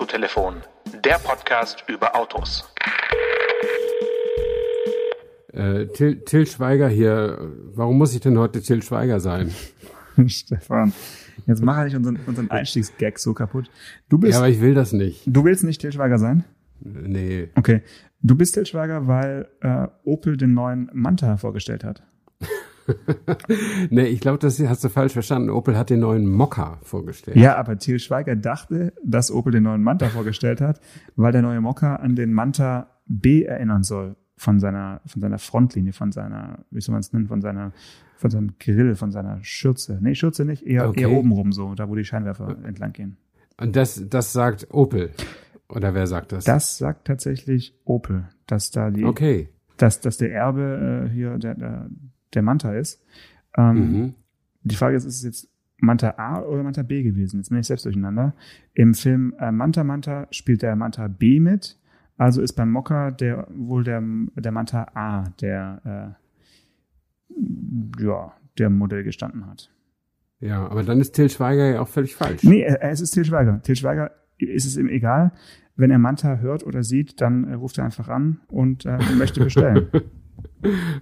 Autotelefon, der Podcast über Autos. Äh, Till, Till Schweiger hier. Warum muss ich denn heute Till Schweiger sein? Stefan, jetzt mach nicht unseren, unseren Einstiegsgag so kaputt. Du bist, Ja, aber ich will das nicht. du willst nicht Til Schweiger sein? Nee. Okay. Du bist Til Schweiger, weil äh, Opel den neuen Manta vorgestellt hat. Nee, ich glaube, das hast du falsch verstanden. Opel hat den neuen Mokka vorgestellt. Ja, aber Til Schweiger dachte, dass Opel den neuen Manta vorgestellt hat, weil der neue Mokka an den Manta B erinnern soll von seiner von seiner Frontlinie, von seiner, wie soll man es nennen, von seiner von seinem Grill, von seiner Schürze. Nee, Schürze nicht, eher Okay. eher obenrum so, da wo die Scheinwerfer entlang gehen. Und das, das sagt Opel. Oder wer sagt das? Das sagt tatsächlich Opel, dass da die Okay. dass, dass der Erbe äh, hier der, der, der Manta ist. Ähm, Mhm. Die Frage ist, ist es jetzt Manta A oder Manta B gewesen? Jetzt bin ich selbst durcheinander. Im Film äh, Manta Manta spielt der Manta B mit. Also ist beim Mokka der wohl der, der Manta A, der äh, ja, der Modell gestanden hat. Ja, aber dann ist Till Schweiger ja auch völlig falsch. Nee, äh, es ist Til Schweiger. Til Schweiger ist es ihm egal. Wenn er Manta hört oder sieht, dann äh, ruft er einfach an und äh, möchte bestellen.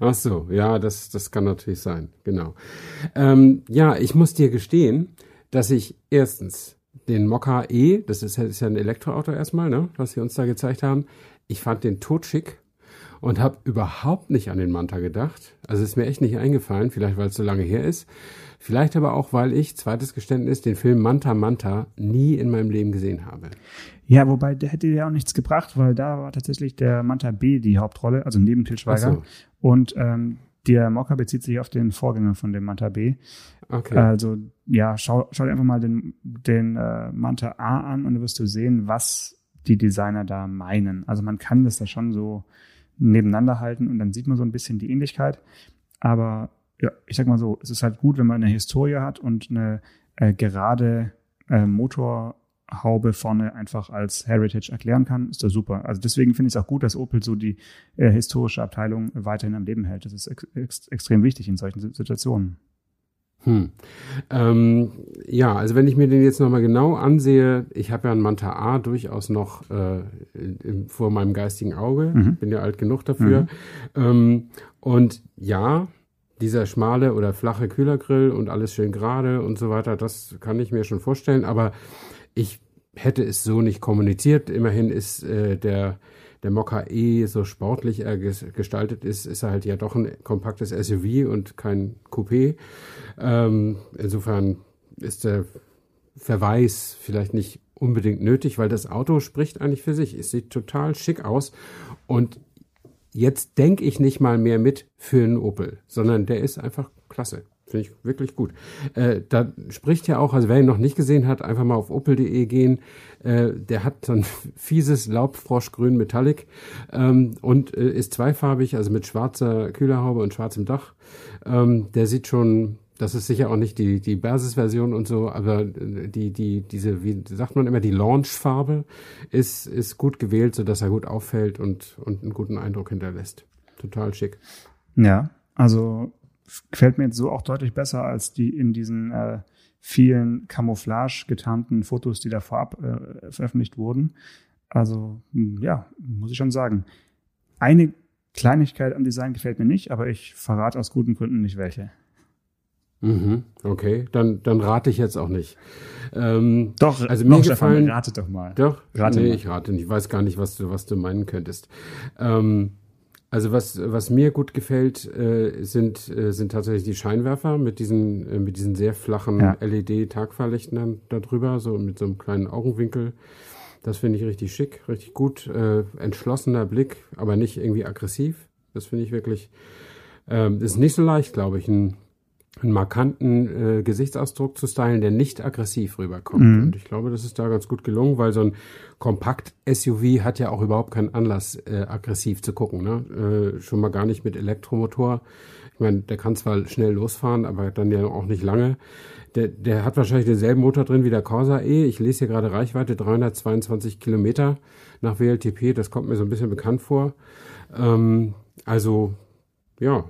Ach so, ja, das, das kann natürlich sein, genau. Ähm, ja, ich muss dir gestehen, dass ich erstens den Mokka E, das ist, ist ja ein Elektroauto erstmal, ne, was sie uns da gezeigt haben, ich fand den totschick und habe überhaupt nicht an den Manta gedacht. Also ist mir echt nicht eingefallen, vielleicht weil es so lange her ist. Vielleicht aber auch, weil ich, zweites Geständnis, den Film Manta Manta nie in meinem Leben gesehen habe. Ja, wobei der hätte ja auch nichts gebracht, weil da war tatsächlich der Manta B die Hauptrolle, also neben Til Schweiger. Ach Und ähm, der Mokka bezieht sich auf den Vorgänger von dem Manta B. Okay. Also ja, schau, schau dir einfach mal den, den äh, Manta A an und dann wirst du sehen, was die Designer da meinen. Also man kann das da schon so nebeneinander halten und dann sieht man so ein bisschen die Ähnlichkeit. Aber ja, ich sag mal so, es ist halt gut, wenn man eine Historie hat und eine äh, gerade äh, Motorhaube vorne einfach als Heritage erklären kann, ist das super. Also deswegen finde ich es auch gut, dass Opel so die äh, historische Abteilung weiterhin am Leben hält. Das ist ex ex extrem wichtig in solchen Situationen. Hm. Ähm, ja, also wenn ich mir den jetzt nochmal genau ansehe, ich habe ja einen Manta A durchaus noch äh, im, vor meinem geistigen Auge, Mhm. bin ja alt genug dafür. Ähm, und ja, dieser schmale oder flache Kühlergrill und alles schön gerade und so weiter, das kann ich mir schon vorstellen, aber ich hätte es so nicht kommuniziert. Immerhin ist äh, der der Mokka E so sportlich er ges gestaltet ist, ist er halt ja doch ein kompaktes SUV und kein Coupé. Ähm, insofern ist der Verweis vielleicht nicht unbedingt nötig, weil das Auto spricht eigentlich für sich. Es sieht total schick aus und jetzt denke ich nicht mal mehr mit für einen Opel, sondern der ist einfach klasse. Finde ich wirklich gut. Äh, da spricht ja auch, also wer ihn noch nicht gesehen hat, einfach mal auf opel.de gehen. Äh, der hat so ein fieses Laubfroschgrün Metallic ähm, und äh, ist zweifarbig, also mit schwarzer Kühlerhaube und schwarzem Dach. Ähm, der sieht schon, das ist sicher auch nicht die, die Basis-Version und so, aber äh, die, die, diese, wie sagt man immer, die Launch-Farbe ist, ist gut gewählt, sodass er gut auffällt und, und einen guten Eindruck hinterlässt. Total schick. Ja, also gefällt mir jetzt so auch deutlich besser als die in diesen äh, vielen Camouflage getarnten Fotos, die da vorab äh, veröffentlicht wurden. Also mh, ja, muss ich schon sagen. Eine Kleinigkeit am Design gefällt mir nicht, aber ich verrate aus guten Gründen nicht welche. Mhm, okay, dann, dann rate ich jetzt auch nicht. Ähm, Doch, also mir doch, Stefan, gefallen, rate doch mal. doch, Rate nee, mal. ich rate nicht, ich weiß gar nicht, was du, was du meinen könntest. Ähm, also was, was mir gut gefällt, äh, sind, äh, sind tatsächlich die Scheinwerfer mit diesen, äh, mit diesen sehr flachen Ja. LED-Tagfahrlichten dann da drüber, so mit so einem kleinen Augenwinkel. Das finde ich richtig schick, richtig gut, äh, entschlossener Blick, aber nicht irgendwie aggressiv. Das finde ich wirklich, ähm, ist nicht so leicht, glaube ich, ein einen markanten äh, Gesichtsausdruck zu stylen, der nicht aggressiv rüberkommt. Mhm. Und ich glaube, das ist da ganz gut gelungen, weil so ein Kompakt-SUV hat ja auch überhaupt keinen Anlass, äh, aggressiv zu gucken. Ne? Äh, schon mal gar nicht mit Elektromotor. Ich meine, der kann zwar schnell losfahren, aber dann ja auch nicht lange. Der, der hat wahrscheinlich denselben Motor drin wie der Corsa E. Ich lese hier gerade Reichweite 322 Kilometer nach WLTP. Das kommt mir so ein bisschen bekannt vor. Ähm, also, ja,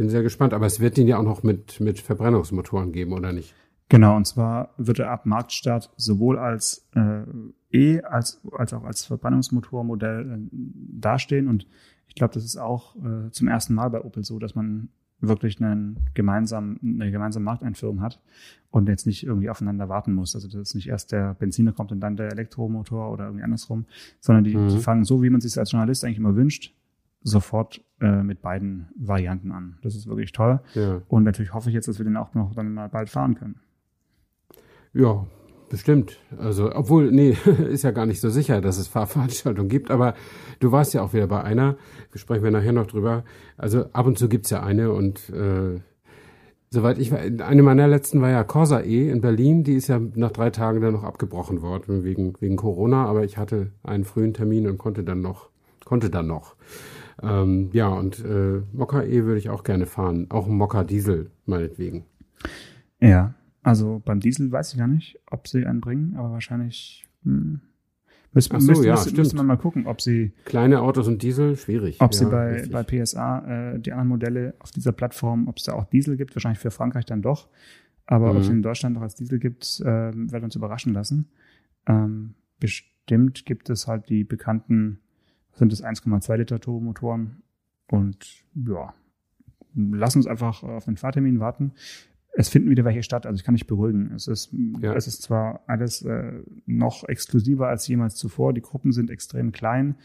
bin sehr gespannt. Aber es wird den ja auch noch mit, mit Verbrennungsmotoren geben, oder nicht? Genau, und zwar wird er ab Marktstart sowohl als äh, E als, als auch als Verbrennungsmotormodell äh, dastehen. Und ich glaube, das ist auch äh, zum ersten Mal bei Opel so, dass man wirklich einen gemeinsamen, eine gemeinsame Markteinführung hat und jetzt nicht irgendwie aufeinander warten muss. Also dass nicht erst der Benziner kommt und dann der Elektromotor oder irgendwie andersrum, sondern die, mhm. die fangen so, wie man sich als Journalist eigentlich immer wünscht, sofort äh, mit beiden Varianten an. Das ist wirklich toll. Ja. Und natürlich hoffe ich jetzt, dass wir den auch noch dann mal bald fahren können. Ja, bestimmt. Also, obwohl, nee, ist ja gar nicht so sicher, dass es Fahrveranstaltungen gibt, aber du warst ja auch wieder bei einer, sprechen wir nachher noch drüber. Also ab und zu gibt's ja eine und äh, soweit ich war, eine meiner letzten war ja Corsa E in Berlin, die ist ja nach drei Tagen dann noch abgebrochen worden wegen, wegen Corona, aber ich hatte einen frühen Termin und konnte dann noch, konnte dann noch. Ähm, ja, und äh, Mokka E würde ich auch gerne fahren. Auch ein Mokka Diesel, meinetwegen. Ja, also beim Diesel weiß ich gar nicht, ob sie einen bringen, aber wahrscheinlich hm, müssen, so, müssen, ja, müssen, müssen wir mal gucken, ob sie. Kleine Autos und Diesel, schwierig. Ob ja, sie bei, bei PSA äh, die anderen Modelle auf dieser Plattform, ob es da auch Diesel gibt, wahrscheinlich für Frankreich dann doch. Aber mhm. ob es in Deutschland noch als Diesel gibt, äh, werden uns überraschen lassen. Ähm, bestimmt gibt es halt die bekannten sind es 1,2 Liter Turbomotoren. Und ja, lass uns einfach auf den Fahrtermin warten. Es finden wieder welche statt, also ich kann dich beruhigen. Es ist, ja. es ist zwar alles äh, noch exklusiver als jemals zuvor. Die Gruppen sind extrem klein.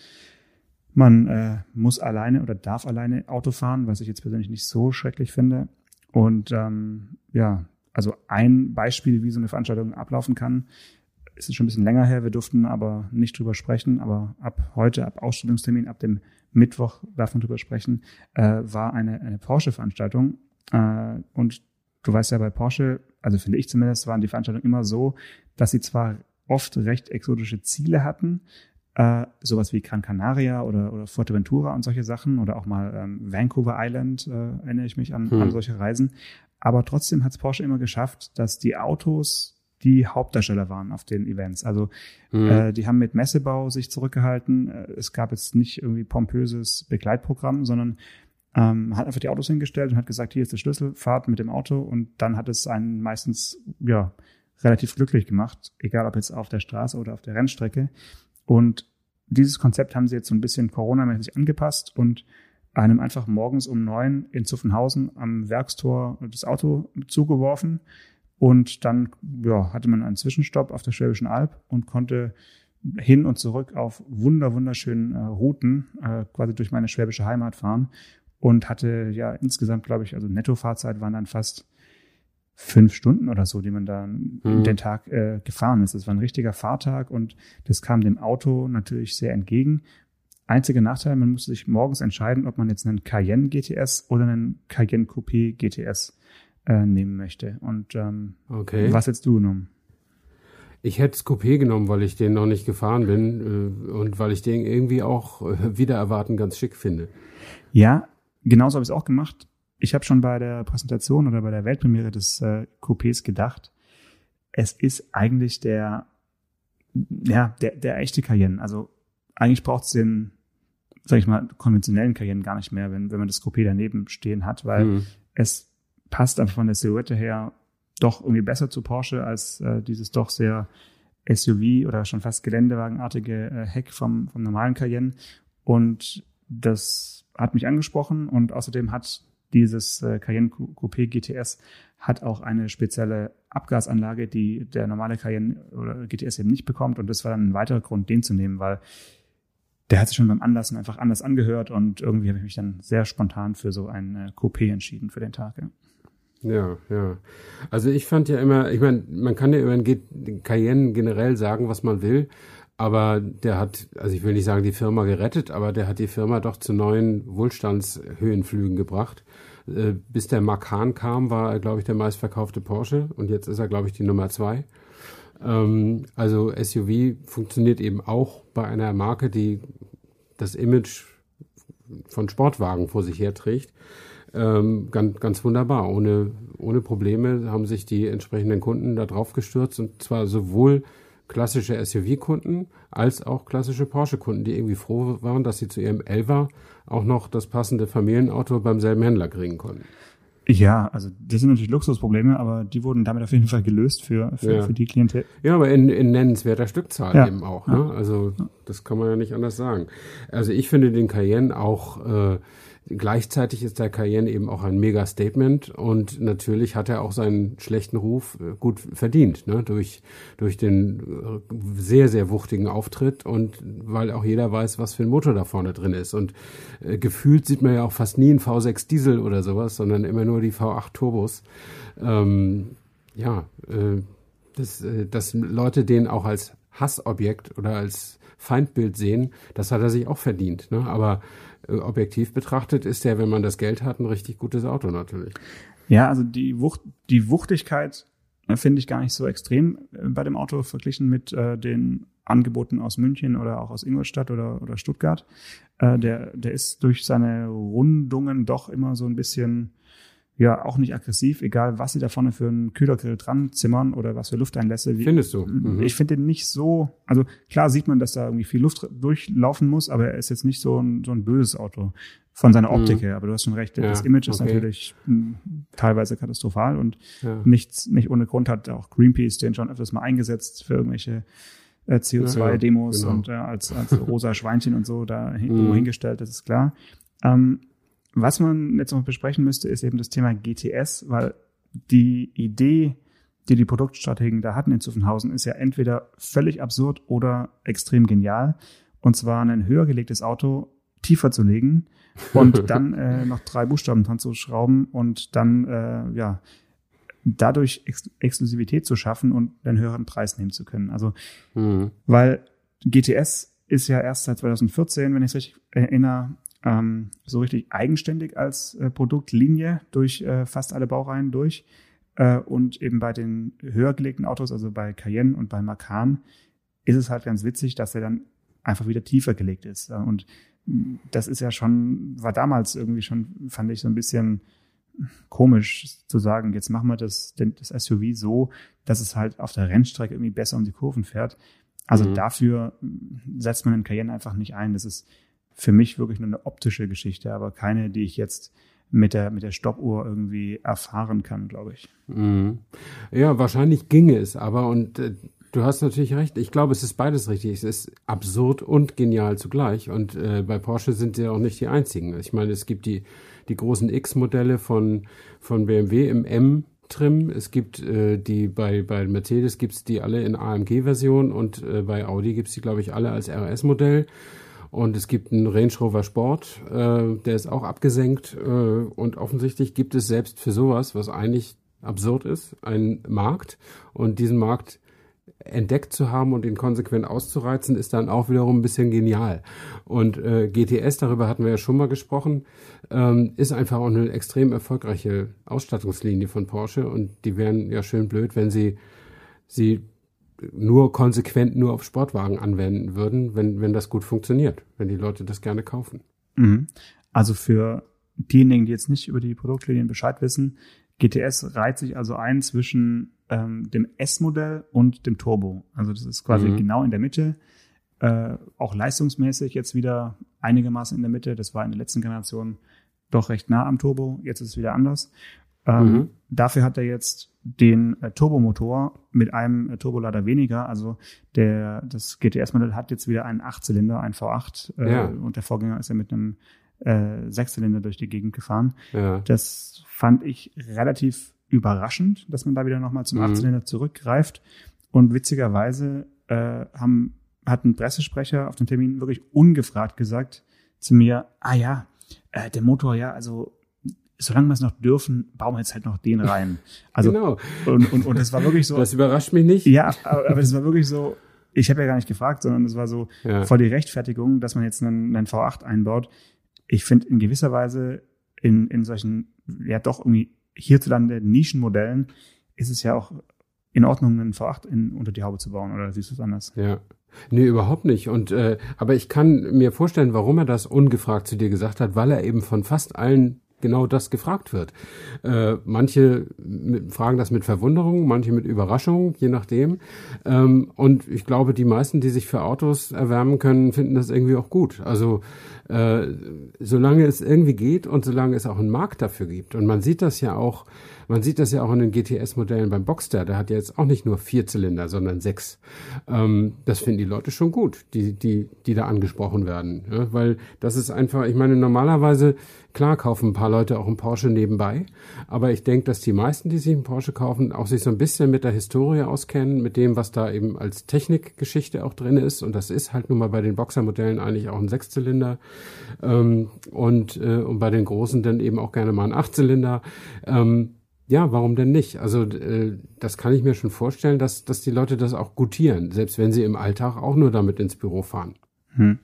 Man äh, muss alleine oder darf alleine Auto fahren, was ich jetzt persönlich nicht so schrecklich finde. Und ähm, ja, also ein Beispiel, wie so eine Veranstaltung ablaufen kann, ist es schon ein bisschen länger her, wir durften aber nicht drüber sprechen, aber ab heute, ab Ausstellungstermin, ab dem Mittwoch darf man drüber sprechen, äh, war eine, eine Porsche-Veranstaltung. Äh, und du weißt ja, bei Porsche, also finde ich zumindest, waren die Veranstaltungen immer so, dass sie zwar oft recht exotische Ziele hatten, äh, sowas wie Gran Canaria oder, oder Fuerteventura und solche Sachen oder auch mal ähm, Vancouver Island, äh, erinnere ich mich an, hm. an solche Reisen. Aber trotzdem hat es Porsche immer geschafft, dass die Autos die Hauptdarsteller waren auf den Events. Also mhm. äh, die haben mit Messebau sich zurückgehalten. Äh, es gab jetzt nicht irgendwie pompöses Begleitprogramm, sondern ähm, hat einfach die Autos hingestellt und hat gesagt, hier ist der Schlüssel, fahrt mit dem Auto und dann hat es einen meistens ja relativ glücklich gemacht, egal ob jetzt auf der Straße oder auf der Rennstrecke. Und dieses Konzept haben sie jetzt so ein bisschen Corona-mäßig angepasst und einem einfach morgens um neun in Zuffenhausen am Werkstor das Auto zugeworfen und dann ja, hatte man einen Zwischenstopp auf der Schwäbischen Alb und konnte hin und zurück auf wunder wunderschönen äh, Routen äh, quasi durch meine schwäbische Heimat fahren und hatte ja insgesamt, glaube ich, also Nettofahrzeit waren dann fast fünf Stunden oder so, die man da mhm. den Tag äh, gefahren ist. Das war ein richtiger Fahrtag und das kam dem Auto natürlich sehr entgegen. Einziger Nachteil, man musste sich morgens entscheiden, ob man jetzt einen Cayenne GTS oder einen Cayenne Coupé GTS äh, nehmen möchte. Und ähm, okay. was hättest du genommen? Ich hätte Coupé genommen, weil ich den noch nicht gefahren bin äh, und weil ich den irgendwie auch äh, wieder erwarten ganz schick finde. Ja, genauso habe ich es auch gemacht. Ich habe schon bei der Präsentation oder bei der Weltpremiere des äh, Coupés gedacht, es ist eigentlich der, ja, der, der echte Cayenne. Also eigentlich braucht es den, sag ich mal, konventionellen Cayenne gar nicht mehr, wenn, wenn man das Coupé daneben stehen hat, weil hm. es passt einfach von der Silhouette her doch irgendwie besser zu Porsche als äh, dieses doch sehr SUV oder schon fast geländewagenartige äh, Heck vom, vom normalen Cayenne. Und das hat mich angesprochen und außerdem hat dieses äh, Cayenne Coupé GTS hat auch eine spezielle Abgasanlage, die der normale Cayenne oder GTS eben nicht bekommt. Und das war dann ein weiterer Grund, den zu nehmen, weil der hat sich schon beim Anlassen einfach anders angehört und irgendwie habe ich mich dann sehr spontan für so ein äh, Coupé entschieden für den Tag. Ja. Ja, ja. Also ich fand ja immer, ich meine, man kann ja über den Cayenne generell sagen, was man will, aber der hat, also ich will nicht sagen, die Firma gerettet, aber der hat die Firma doch zu neuen Wohlstandshöhenflügen gebracht. Äh, bis der Macan kam, war er, glaube ich, der meistverkaufte Porsche und jetzt ist er, glaube ich, die Nummer zwei. Ähm, also SUV funktioniert eben auch bei einer Marke, die das Image von Sportwagen vor sich herträgt ähm, ganz, ganz wunderbar. Ohne, ohne Probleme haben sich die entsprechenden Kunden da drauf gestürzt und zwar sowohl klassische SUV-Kunden als auch klassische Porsche-Kunden, die irgendwie froh waren, dass sie zu ihrem Elva auch noch das passende Familienauto beim selben Händler kriegen konnten. Ja, also das sind natürlich Luxusprobleme, aber die wurden damit auf jeden Fall gelöst für, für, Ja. für die Klientel. Ja, aber in, in nennenswerter Stückzahl Ja. eben auch. Ne? Also das kann man ja nicht anders sagen. Also ich finde den Cayenne auch, äh, gleichzeitig ist der Cayenne eben auch ein Mega-Statement und natürlich hat er auch seinen schlechten Ruf äh, gut verdient, ne? durch, durch den äh, sehr, sehr wuchtigen Auftritt und weil auch jeder weiß, was für ein Motor da vorne drin ist. Und äh, gefühlt sieht man ja auch fast nie einen V6 Diesel oder sowas, sondern immer nur die V8 Turbos. Ähm, ja, äh, dass, äh, dass Leute den auch als Hassobjekt oder als Feindbild sehen, das hat er sich auch verdient. Ne? Aber objektiv betrachtet ist der, wenn man das Geld hat, ein richtig gutes Auto natürlich. Ja, also die Wucht, die Wuchtigkeit äh, finde ich gar nicht so extrem äh, bei dem Auto verglichen mit äh, den Angeboten aus München oder auch aus Ingolstadt oder, oder Stuttgart. Äh, der, der ist durch seine Rundungen doch immer so ein bisschen, ja, auch nicht aggressiv, egal was sie da vorne für einen Kühlergrill dran zimmern oder was für Lufteinlässe. Wie, Findest du? Mhm. Ich finde den nicht so, also klar sieht man, dass da irgendwie viel Luft durchlaufen muss, aber er ist jetzt nicht so ein, so ein böses Auto von seiner Optik her. Aber du hast schon recht, Mhm. Ja, das Image ist okay. natürlich mh, teilweise katastrophal und Ja. nichts, nicht ohne Grund hat auch Greenpeace den schon öfters mal eingesetzt für irgendwelche äh, CO2-Demos genau. und äh, als, als rosa Schweinchen und so da Mhm. hingestellt, das ist klar. Ähm, was man jetzt noch besprechen müsste, ist eben das Thema GTS, weil die Idee, die die Produktstrategen da hatten in Zuffenhausen, ist ja entweder völlig absurd oder extrem genial. Und zwar ein höher gelegtes Auto tiefer zu legen und dann äh, noch drei Buchstaben dran zu schrauben und dann äh, ja dadurch Ex Exklusivität zu schaffen und einen höheren Preis nehmen zu können. Also Mhm. weil GTS ist ja erst seit 2014, wenn ich es richtig erinnere, ähm, so richtig eigenständig als äh, Produktlinie durch äh, fast alle Baureihen durch. Äh, und eben bei den höher gelegten Autos, also bei Cayenne und bei Macan, ist es halt ganz witzig, dass er dann einfach wieder tiefer gelegt ist. Und mh, das ist ja schon, war damals irgendwie schon, fand ich so ein bisschen komisch zu sagen, jetzt machen wir das, das SUV so, dass es halt auf der Rennstrecke irgendwie besser um die Kurven fährt. Also Mhm. dafür mh, setzt man den Cayenne einfach nicht ein. Das ist für mich wirklich nur eine optische Geschichte, aber keine, die ich jetzt mit der, mit der Stoppuhr irgendwie erfahren kann, glaube ich. Mhm. Ja, wahrscheinlich ginge es aber und äh, du hast natürlich recht. Ich glaube, es ist beides richtig. Es ist absurd und genial zugleich und äh, bei Porsche sind sie auch nicht die einzigen. Ich meine, es gibt die, die großen X-Modelle von, von BMW im M-Trim. Es gibt äh, die bei, bei Mercedes gibt's die alle in AMG-Version und äh, bei Audi gibt's die, glaube ich, alle als RS-Modell. Und es gibt einen Range Rover Sport, äh, der ist auch abgesenkt. Äh, und offensichtlich gibt es selbst für sowas, was eigentlich absurd ist, einen Markt. Und diesen Markt entdeckt zu haben und ihn konsequent auszureizen, ist dann auch wiederum ein bisschen genial. Und äh, GTS, darüber hatten wir ja schon mal gesprochen, ähm, ist einfach auch eine extrem erfolgreiche Ausstattungslinie von Porsche. Und die wären ja schön blöd, wenn sie sie nur konsequent nur auf Sportwagen anwenden würden, wenn, wenn das gut funktioniert, wenn die Leute das gerne kaufen. Mhm. Also für diejenigen, die jetzt nicht über die Produktlinien Bescheid wissen, GTS reiht sich also ein zwischen ähm, dem S-Modell und dem Turbo. Also das ist quasi Mhm. genau in der Mitte. Äh, auch leistungsmäßig jetzt wieder einigermaßen in der Mitte. Das war in der letzten Generation doch recht nah am Turbo. Jetzt ist es wieder anders. Ähm, Mhm. Dafür hat er jetzt den äh, Turbomotor mit einem äh, Turbolader weniger. Also der, das GTS-Modell hat jetzt wieder einen Achtzylinder, einen V8. Äh, Ja. Und der Vorgänger ist ja mit einem äh, Sechszylinder durch die Gegend gefahren. Ja. Das fand ich relativ überraschend, dass man da wieder nochmal zum Mhm. Achtzylinder zurückgreift. Und witzigerweise äh, haben, hat ein Pressesprecher auf dem Termin wirklich ungefragt gesagt zu mir, ah ja, äh, der Motor, ja, also solange wir es noch dürfen, bauen wir jetzt halt noch den rein. Also genau. und, und, und das war wirklich so, Das überrascht mich nicht. ja, aber, aber das war wirklich so, ich habe ja gar nicht gefragt, sondern das war so Ja. voll die Rechtfertigung, dass man jetzt einen, einen V8 einbaut. Ich finde in gewisser Weise in, in solchen, ja doch irgendwie hierzulande Nischenmodellen ist es ja auch in Ordnung, einen V8 in, unter die Haube zu bauen, oder siehst du es anders? Ja. Nee, überhaupt nicht. Und äh, aber ich kann mir vorstellen, warum er das ungefragt zu dir gesagt hat, weil er eben von fast allen genau das gefragt wird. Äh, manche fragen das mit Verwunderung, manche mit Überraschung, je nachdem. Ähm, und ich glaube, die meisten, die sich für Autos erwärmen können, finden das irgendwie auch gut. Also äh, solange es irgendwie geht und solange es auch einen Markt dafür gibt. Und man sieht das ja auch man sieht das ja auch in den GTS-Modellen beim Boxster. Der hat ja jetzt auch nicht nur vier Zylinder, sondern sechs. Ähm, das finden die Leute schon gut, die, die, die da angesprochen werden. Ja, weil das ist einfach, ich meine, normalerweise, klar kaufen ein paar Leute auch einen Porsche nebenbei. Aber ich denke, dass die meisten, die sich einen Porsche kaufen, auch sich so ein bisschen mit der Historie auskennen, mit dem, was da eben als Technikgeschichte auch drin ist. Und das ist halt nun mal bei den Boxer-Modellen eigentlich auch ein Sechszylinder. Ähm, und, äh, und bei den großen dann eben auch gerne mal ein Achtzylinder. Ähm, ja, warum denn nicht? Also äh, das kann ich mir schon vorstellen, dass, dass die Leute das auch gutieren, selbst wenn sie im Alltag auch nur damit ins Büro fahren. Hm.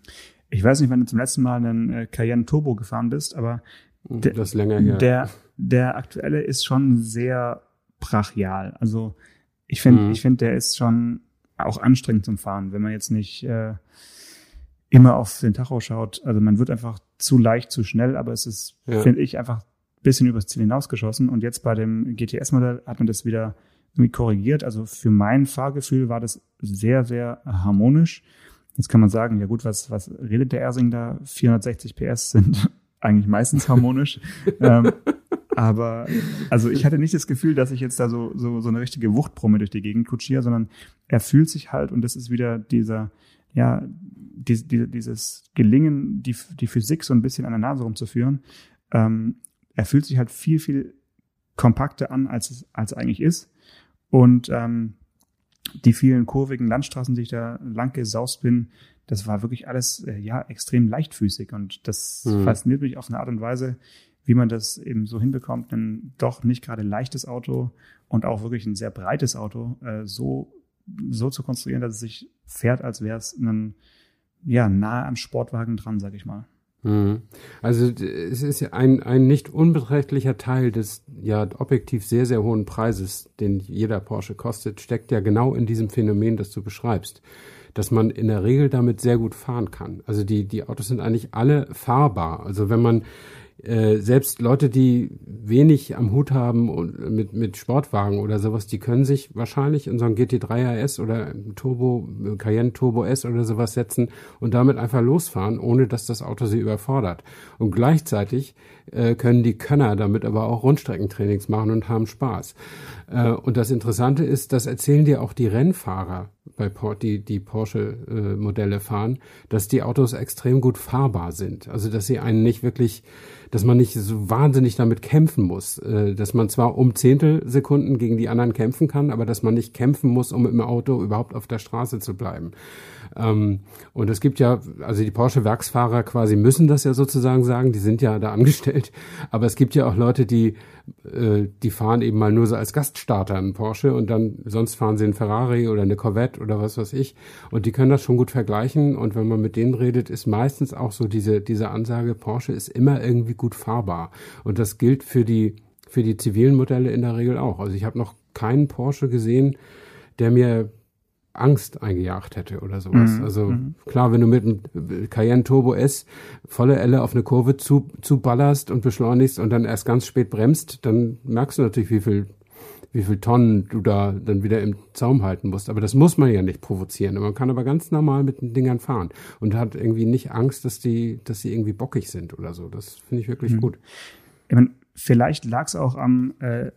Ich weiß nicht, wann du zum letzten Mal einen äh, Cayenne Turbo gefahren bist, aber hm, der, das länger her. Der, der aktuelle ist schon sehr brachial. Also ich finde, hm. ich finde, der ist schon auch anstrengend zum Fahren, wenn man jetzt nicht äh, immer auf den Tacho schaut. Also man wird einfach zu leicht, zu schnell, aber es ist, ja. finde ich, einfach bisschen übers Ziel hinausgeschossen. Und jetzt bei dem GTS-Modell hat man das wieder irgendwie korrigiert. Also für mein Fahrgefühl war das sehr, sehr harmonisch. Jetzt kann man sagen, ja gut, was, was redet der Ersing da? 460 PS sind eigentlich meistens harmonisch. ähm, aber also ich hatte nicht das Gefühl, dass ich jetzt da so, so, so eine richtige Wuchtbrumme durch die Gegend kutschiere, sondern er fühlt sich halt, und das ist wieder dieser, ja, die, die, dieses Gelingen, die, die Physik so ein bisschen an der Nase rumzuführen. Ähm, er fühlt sich halt viel, viel kompakter an, als es als eigentlich ist. Und ähm, die vielen kurvigen Landstraßen, die ich da lang gesaust bin, das war wirklich alles äh, ja extrem leichtfüßig und das mhm. fasziniert mich auf eine Art und Weise, wie man das eben so hinbekommt, ein doch nicht gerade leichtes Auto und auch wirklich ein sehr breites Auto äh, so so zu konstruieren, dass es sich fährt, als wäre es ein ja nahe am Sportwagen dran, sag ich mal. Mhm. Also es ist ein, ein nicht unbeträchtlicher Teil des ja objektiv sehr, sehr hohen Preises, den jeder Porsche kostet, steckt ja genau in diesem Phänomen, das du beschreibst. Dass man in der Regel damit sehr gut fahren kann. Also die, die Autos sind eigentlich alle fahrbar. Also wenn man äh, selbst Leute, die wenig am Hut haben und mit, mit Sportwagen oder sowas, die können sich wahrscheinlich in so ein GT3 RS oder Turbo, Cayenne Turbo S oder sowas setzen und damit einfach losfahren, ohne dass das Auto sie überfordert. Und gleichzeitig äh, können die Könner damit aber auch Rundstreckentrainings machen und haben Spaß. Äh, und das Interessante ist, das erzählen dir auch die Rennfahrer bei Port, die, die Porsche-Modelle äh, fahren, dass die Autos extrem gut fahrbar sind. Also dass sie einen nicht wirklich dass man nicht so wahnsinnig damit kämpfen muss, äh, dass man zwar um Zehntelsekunden gegen die anderen kämpfen kann, aber dass man nicht kämpfen muss, um im Auto überhaupt auf der Straße zu bleiben. Ähm, und es gibt ja, also die Porsche-Werksfahrer quasi müssen das ja sozusagen sagen, die sind ja da angestellt, aber es gibt ja auch Leute, die äh, die fahren eben mal nur so als Gaststarter einen Porsche und dann sonst fahren sie einen Ferrari oder eine Corvette oder was weiß ich. Und die können das schon gut vergleichen. Und wenn man mit denen redet, ist meistens auch so diese diese Ansage Porsche ist immer irgendwie gut fahrbar. Und das gilt für die für die zivilen Modelle in der Regel auch. Also ich habe noch keinen Porsche gesehen, der mir Angst eingejagt hätte oder sowas. Mhm. Also mhm. klar, wenn du mit einem Cayenne Turbo S volle Elle auf eine Kurve zu, zu ballerst und beschleunigst und dann erst ganz spät bremst, dann merkst du natürlich, wie viel, wie viel Tonnen du da dann wieder im Zaum halten musst. Aber das muss man ja nicht provozieren. Man kann aber ganz normal mit den Dingern fahren und hat irgendwie nicht Angst, dass die, dass sie irgendwie bockig sind oder so. Das finde ich wirklich mhm. gut. Ich meine, vielleicht lag es auch am äh,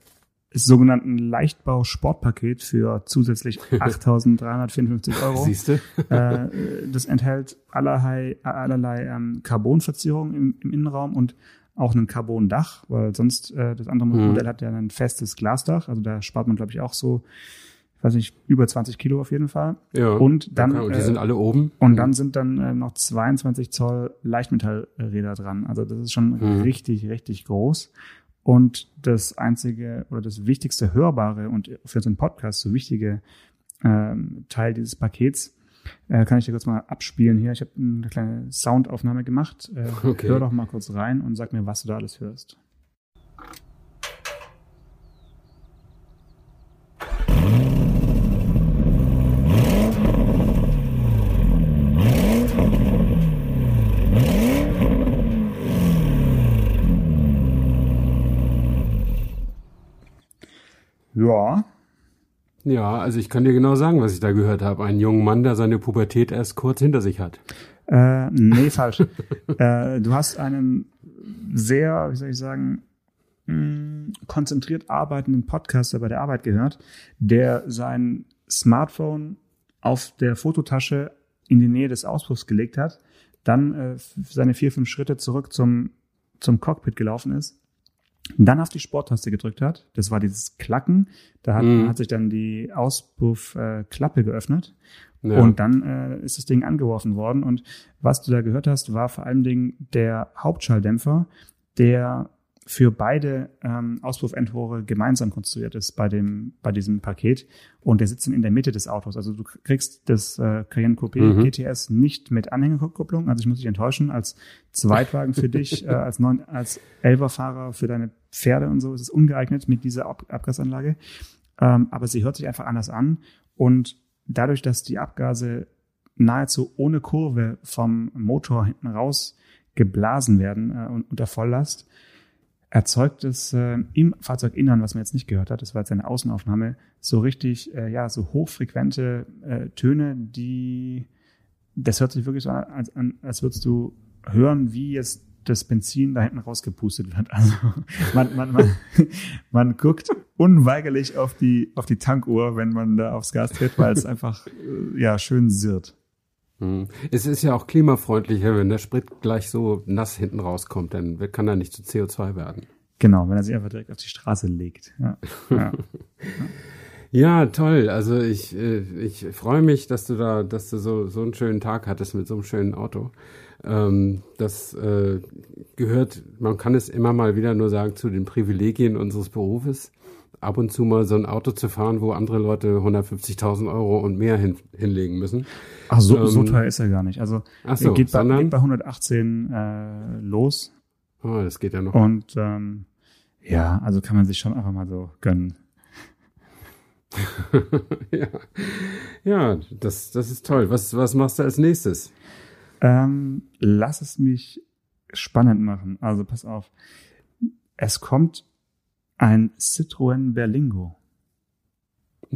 sogenannten Leichtbau-Sportpaket für zusätzlich 8.354 Euro. Siehst du? äh, das enthält allerlei, allerlei ähm, Carbonverzierungen im, im Innenraum und auch ein Carbon-Dach, weil sonst äh, das andere mhm. Modell hat ja ein festes Glasdach. Also da spart man, glaube ich, auch so, ich weiß nicht, über 20 Kilo auf jeden Fall. Ja. Und dann. Okay, und die äh, sind alle oben. Und dann sind dann äh, noch 22 Zoll Leichtmetallräder dran. Also das ist schon mhm. richtig, richtig groß. Und das einzige oder das wichtigste Hörbare und für einen Podcast so wichtige ähm, Teil dieses Pakets äh, kann ich dir kurz mal abspielen hier. Ich habe eine kleine Soundaufnahme gemacht. Äh, okay. Hör doch mal kurz rein und sag mir, was du da alles hörst. Ja. Ja, also ich kann dir genau sagen, was ich da gehört habe. Ein junger Mann, der seine Pubertät erst kurz hinter sich hat. Äh, nee, falsch. äh, du hast einen sehr, wie soll ich sagen, mh, konzentriert arbeitenden Podcaster bei der Arbeit gehört, der sein Smartphone auf der Fototasche in die Nähe des Auspuffs gelegt hat, dann äh, seine vier, fünf Schritte zurück zum, zum Cockpit gelaufen ist, dann auf die Sporttaste gedrückt hat. Das war dieses Klacken. Da hat, Mhm. hat sich dann die Auspuff-Klappe äh, geöffnet. Ja. Und dann äh, ist das Ding angeworfen worden. Und was du da gehört hast, war vor allen Dingen der Hauptschalldämpfer, der für beide ähm, Auspuffendrohre gemeinsam konstruiert ist bei dem bei diesem Paket und der sitzt dann in der Mitte des Autos. Also du kriegst das äh, Cayenne Coupé Mhm. GTS nicht mit Anhängerkupplung. Also ich muss dich enttäuschen als Zweitwagen für dich äh, als neun als Elverfahrer für deine Pferde und so ist es ungeeignet mit dieser Ab Abgasanlage. Ähm, aber sie hört sich einfach anders an und dadurch, dass die Abgase nahezu ohne Kurve vom Motor hinten raus geblasen werden äh, und unter Volllast, erzeugt es äh, im Fahrzeuginnern, was man jetzt nicht gehört hat, das war jetzt eine Außenaufnahme, so richtig, äh, ja, so hochfrequente äh, Töne, die, das hört sich wirklich so an, als, als würdest du hören, wie jetzt das Benzin da hinten rausgepustet wird. Also man, man, man, man guckt unweigerlich auf die, auf die Tankuhr, wenn man da aufs Gas tritt, weil es einfach äh, ja schön sirrt. Hm. Es ist ja auch klimafreundlicher, wenn der Sprit gleich so nass hinten rauskommt, dann kann er nicht zu CO2 werden. Genau, wenn er sich einfach direkt auf die Straße legt. Ja. Ja. Ja, toll. Also ich, äh, ich freue mich, dass du da, dass du so, so einen schönen Tag hattest mit so einem schönen Auto. Ähm, das äh, gehört, man kann es immer mal wieder nur sagen, zu den Privilegien unseres Berufes, ab und zu mal so ein Auto zu fahren, wo andere Leute 150.000 Euro und mehr hin, hinlegen müssen. Ach, so, Ähm, so teuer ist er gar nicht. Also Ach so, geht, bei, sondern- geht bei 118 äh, los Oh, das geht ja noch. und ähm, ja, also kann man sich schon einfach mal so gönnen. ja, ja das, das ist toll. Was, was machst du als nächstes? Ähm, lass es mich spannend machen. Also pass auf. Es kommt ein Citroën Berlingo.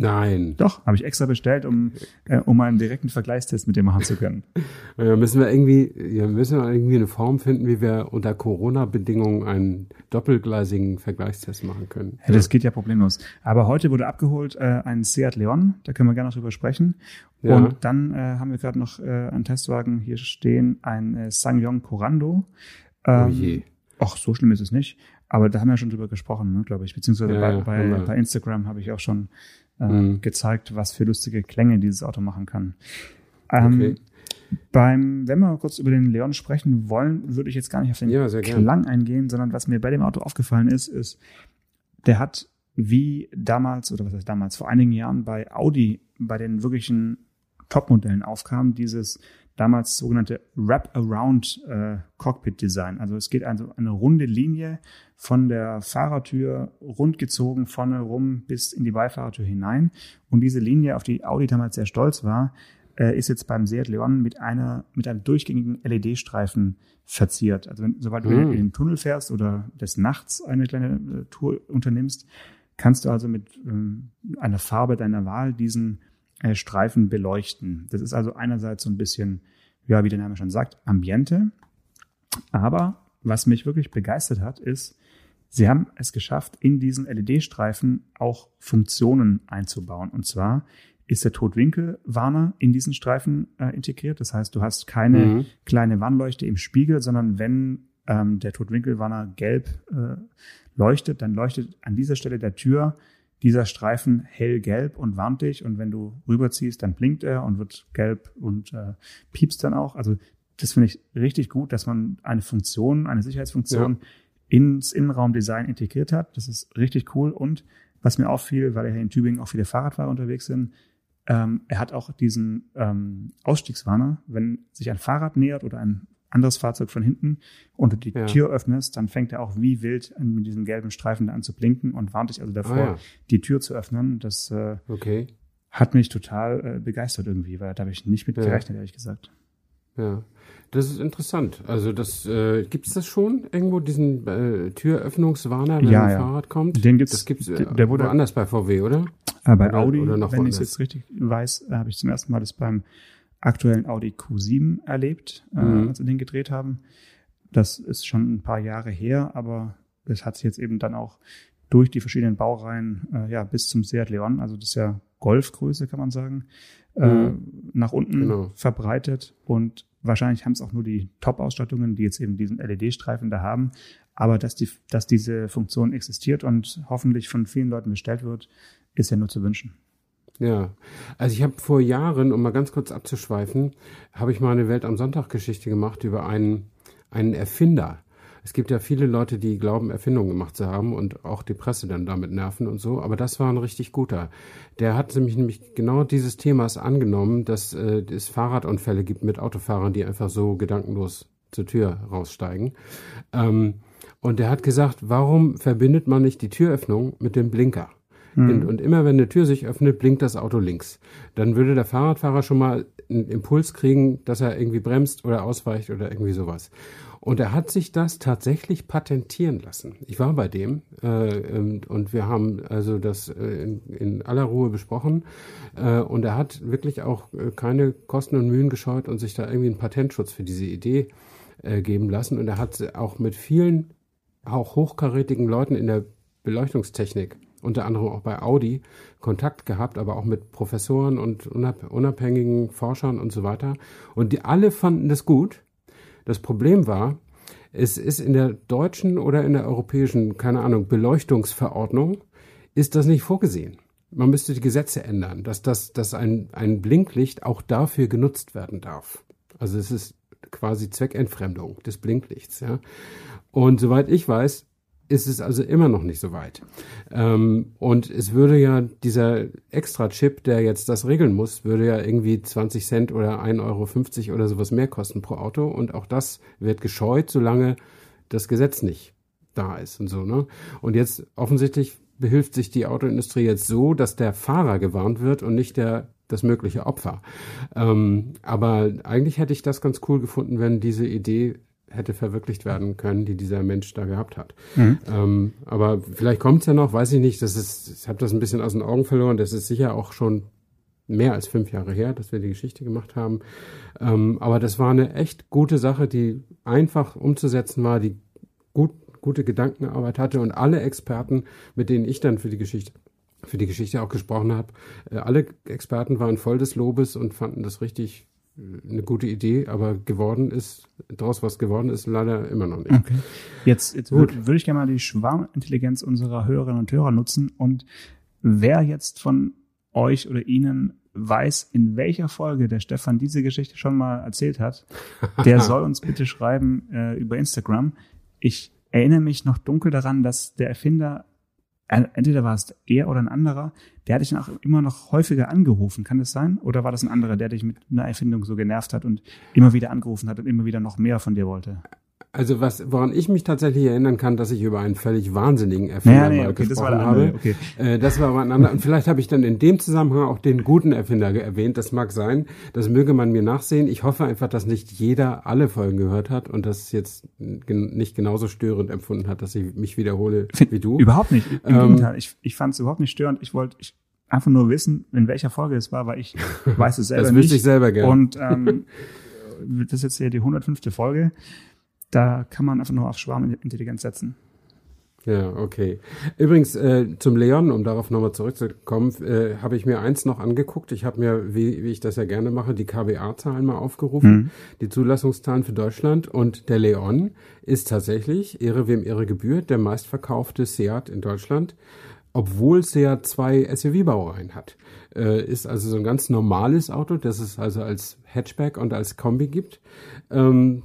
Nein. Doch, habe ich extra bestellt, um, äh, um einen direkten Vergleichstest mit dem machen zu können. Ja, müssen wir irgendwie, ja, müssen wir irgendwie eine Form finden, wie wir unter Corona-Bedingungen einen doppelgleisigen Vergleichstest machen können. Ja, das geht ja problemlos. Aber heute wurde abgeholt äh, ein Seat Leon, da können wir gerne noch drüber sprechen. Ja. Und dann äh, haben wir gerade noch äh, einen Testwagen hier stehen, ein äh, Sangyong Corando. Ähm, Oh je. Ach, so schlimm ist es nicht. Aber da haben wir schon drüber gesprochen, ne, glaube ich. Beziehungsweise Ja, bei, bei, bei Instagram habe ich auch schon äh, Mhm. gezeigt, was für lustige Klänge dieses Auto machen kann. Ähm, Okay. Beim, wenn wir kurz über den Leon sprechen wollen, würde ich jetzt gar nicht auf den Ja. Klang eingehen, sondern was mir bei dem Auto aufgefallen ist, ist, der hat wie damals, oder was heißt damals, vor einigen Jahren bei Audi, bei den wirklichen Topmodellen aufkam, dieses damals sogenannte Wrap-Around äh. Also es geht also eine runde Linie von der Fahrertür rundgezogen vorne rum bis in die Beifahrertür hinein. Und diese Linie, auf die Audi damals sehr stolz war, äh, ist jetzt beim Seat Leon mit einer mit einem durchgängigen LED-Streifen verziert. Also wenn, sobald du Hm. in den Tunnel fährst oder des Nachts eine kleine äh, Tour unternimmst, kannst du also mit ähm, einer Farbe deiner Wahl diesen äh, Streifen beleuchten. Das ist also einerseits so ein bisschen, ja, wie der Name schon sagt, Ambiente. Aber was mich wirklich begeistert hat, ist, sie haben es geschafft, in diesen LED-Streifen auch Funktionen einzubauen. Und zwar ist der Totwinkelwarner in diesen Streifen äh, integriert. Das heißt, du hast keine Mhm. kleine Warnleuchte im Spiegel, sondern wenn ähm, der Totwinkelwarner gelb äh, leuchtet, dann leuchtet an dieser Stelle der Tür dieser Streifen hellgelb und warnt dich. Und wenn du rüberziehst, dann blinkt er und wird gelb und äh, piepst dann auch. Also das finde ich richtig gut, dass man eine Funktion, eine Sicherheitsfunktion ins Innenraumdesign integriert hat. Das ist richtig cool. Und was mir auffiel, weil hier in Tübingen auch viele Fahrradfahrer unterwegs sind, ähm, er hat auch diesen ähm, Ausstiegswarner. Wenn sich ein Fahrrad nähert oder ein anderes Fahrzeug von hinten und du die Ja. Tür öffnest, dann fängt er auch wie wild an, mit diesem gelben Streifen da an zu blinken und warnt dich also davor, Ah, ja. die Tür zu öffnen. Das äh, Okay. hat mich total äh, begeistert irgendwie, weil da habe ich nicht mit Ja. gerechnet, ehrlich gesagt. ja. Das ist interessant. Also das äh, gibt es das schon irgendwo diesen äh, Türöffnungswarner, wenn Ja, ein ja. Fahrrad kommt? Den gibt's- Das gibt's äh, der- der wurde- woanders bei VW, oder? Äh, bei Oder- Audi, oder noch wenn ich es jetzt richtig weiß, äh, habe ich zum ersten Mal das beim aktuellen Audi Q7 erlebt, äh, Mhm. als wir den gedreht haben. Das ist schon ein paar Jahre her, aber es hat sich jetzt eben dann auch durch die verschiedenen Baureihen äh, ja bis zum Seat Leon, also das ist ja Golfgröße, kann man sagen, äh, Mhm. nach unten Genau. verbreitet und wahrscheinlich haben es auch nur die Top-Ausstattungen, die jetzt eben diesen LED-Streifen da haben. Aber dass, die, dass diese Funktion existiert und hoffentlich von vielen Leuten bestellt wird, ist ja nur zu wünschen. Ja, also ich habe vor Jahren, um mal ganz kurz abzuschweifen, habe ich mal eine Welt am Sonntag Geschichte gemacht über einen, einen Erfinder. Es gibt ja viele Leute, die glauben, Erfindungen gemacht zu haben und auch die Presse dann damit nerven und so, aber das war ein richtig guter. Der hat nämlich, nämlich genau dieses Themas angenommen, dass äh, es Fahrradunfälle gibt mit Autofahrern, die einfach so gedankenlos zur Tür raussteigen. Ähm, und der hat gesagt, warum verbindet man nicht die Türöffnung mit dem Blinker? Und, und immer wenn eine Tür sich öffnet, blinkt das Auto links. Dann würde der Fahrradfahrer schon mal einen Impuls kriegen, dass er irgendwie bremst oder ausweicht oder irgendwie sowas. Und er hat sich das tatsächlich patentieren lassen. Ich war bei dem äh, ähm, und wir haben also das äh, in, in aller Ruhe besprochen. Äh, und er hat wirklich auch äh, keine Kosten und Mühen gescheut und sich da irgendwie einen Patentschutz für diese Idee äh, geben lassen. Und er hat auch mit vielen auch hochkarätigen Leuten in der Beleuchtungstechnik, unter anderem auch bei Audi, Kontakt gehabt, aber auch mit Professoren und unab unabhängigen Forschern und so weiter. Und die alle fanden das gut. Das Problem war, es ist in der deutschen oder in der europäischen, keine Ahnung, Beleuchtungsverordnung, ist das nicht vorgesehen. Man müsste die Gesetze ändern, dass, das, dass ein, ein Blinklicht auch dafür genutzt werden darf. Also es ist quasi Zweckentfremdung des Blinklichts. Ja. Und soweit ich weiß, ist es also immer noch nicht so weit. Ähm, und es würde ja dieser Extra-Chip, der jetzt das regeln muss, würde ja irgendwie 20 Cent oder 1,50 Euro oder sowas mehr kosten pro Auto. Und auch das wird gescheut, solange das Gesetz nicht da ist und so. Ne? Und jetzt offensichtlich behilft sich die Autoindustrie jetzt so, dass der Fahrer gewarnt wird und nicht der das mögliche Opfer. Ähm, aber eigentlich hätte ich das ganz cool gefunden, wenn diese Idee hätte verwirklicht werden können, die dieser Mensch da gehabt hat. Mhm. Ähm, aber vielleicht kommt es ja noch, weiß ich nicht. Das ist, ich habe das ein bisschen aus den Augen verloren. Das ist sicher auch schon mehr als fünf Jahre her, dass wir die Geschichte gemacht haben. Ähm, aber das war eine echt gute Sache, die einfach umzusetzen war, die gut, gute Gedankenarbeit hatte und alle Experten, mit denen ich dann für die Geschichte für die Geschichte auch gesprochen habe, äh, alle Experten waren voll des Lobes und fanden das richtig eine gute Idee, aber geworden ist, daraus was geworden ist, leider immer noch nicht. Okay. Jetzt, jetzt Gut. würde würd ich gerne mal die Schwarmintelligenz unserer Hörerinnen und Hörer nutzen und wer jetzt von euch oder Ihnen weiß, in welcher Folge der Stefan diese Geschichte schon mal erzählt hat, der soll uns bitte schreiben äh, über Instagram. Ich erinnere mich noch dunkel daran, dass der Erfinder, entweder war es er oder ein anderer, der hat dich dann auch immer noch häufiger angerufen. Kann das sein? Oder war das ein anderer, der dich mit einer Erfindung so genervt hat und immer wieder angerufen hat und immer wieder noch mehr von dir wollte? Also was, woran ich mich tatsächlich erinnern kann, dass ich über einen völlig wahnsinnigen Erfinder Nee, nee, mal okay, das gesprochen andere, habe. okay. Äh, das war aber ein anderer. Und vielleicht habe ich dann in dem Zusammenhang auch den guten Erfinder erwähnt. Das mag sein. Das möge man mir nachsehen. Ich hoffe einfach, dass nicht jeder alle Folgen gehört hat und das jetzt gen nicht genauso störend empfunden hat, dass ich mich wiederhole wie du. Überhaupt nicht. Im Ähm, Gegenteil, ich, ich fand es überhaupt nicht störend. Ich wollte ich einfach nur wissen, in welcher Folge es war, weil ich weiß es selber Das nicht. wüsste ich selber gerne. Und ähm, das ist jetzt hier die 105. Folge. Da kann man einfach nur auf Schwarmintelligenz setzen. Ja, okay. Übrigens, äh, zum Leon, um darauf nochmal zurückzukommen, äh, habe ich mir eins noch angeguckt. Ich habe mir, wie, wie ich das ja gerne mache, die KBA-Zahlen mal aufgerufen, die Zulassungszahlen für Deutschland. Und der Leon ist tatsächlich, Ehre wem Ehre gebührt, der meistverkaufte Seat in Deutschland, obwohl Seat zwei SUV-Baureihen hat. Äh, ist also so ein ganz normales Auto, das es also als Hatchback und als Kombi gibt. Ähm,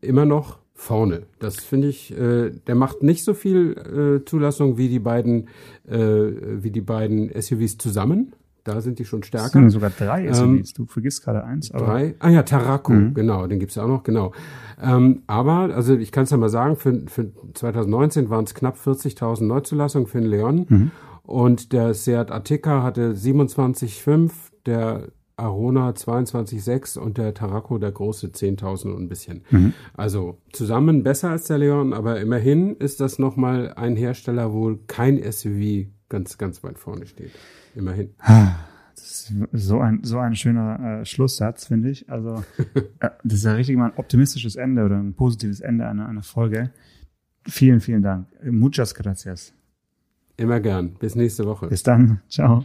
immer noch vorne. Das finde ich, äh, der macht nicht so viel äh, Zulassung wie die beiden, äh, wie die beiden SUVs zusammen. Da sind die schon stärker. sind sogar drei SUVs. du vergisst gerade eins, aber Drei? Ah ja, Tarako, genau, den gibt's ja auch noch, genau. Ähm, aber, also ich kann es ja mal sagen, für, für 2019 waren es knapp 40.000 Neuzulassungen für den Leon. Und der Seat Ateca hatte 27,5, der Arona 22,6 und der Tarraco der große 10.000 und ein bisschen. Mhm. Also zusammen besser als der Leon, aber immerhin ist das nochmal ein Hersteller, wo kein SUV ganz, ganz weit vorne steht. Immerhin. Das ist so ein, so ein schöner äh, Schlusssatz, finde ich. Also, äh, das ist ja richtig mal ein optimistisches Ende oder ein positives Ende einer, einer Folge. Vielen, vielen Dank. Muchas gracias. Immer gern. Bis nächste Woche. Bis dann. Ciao.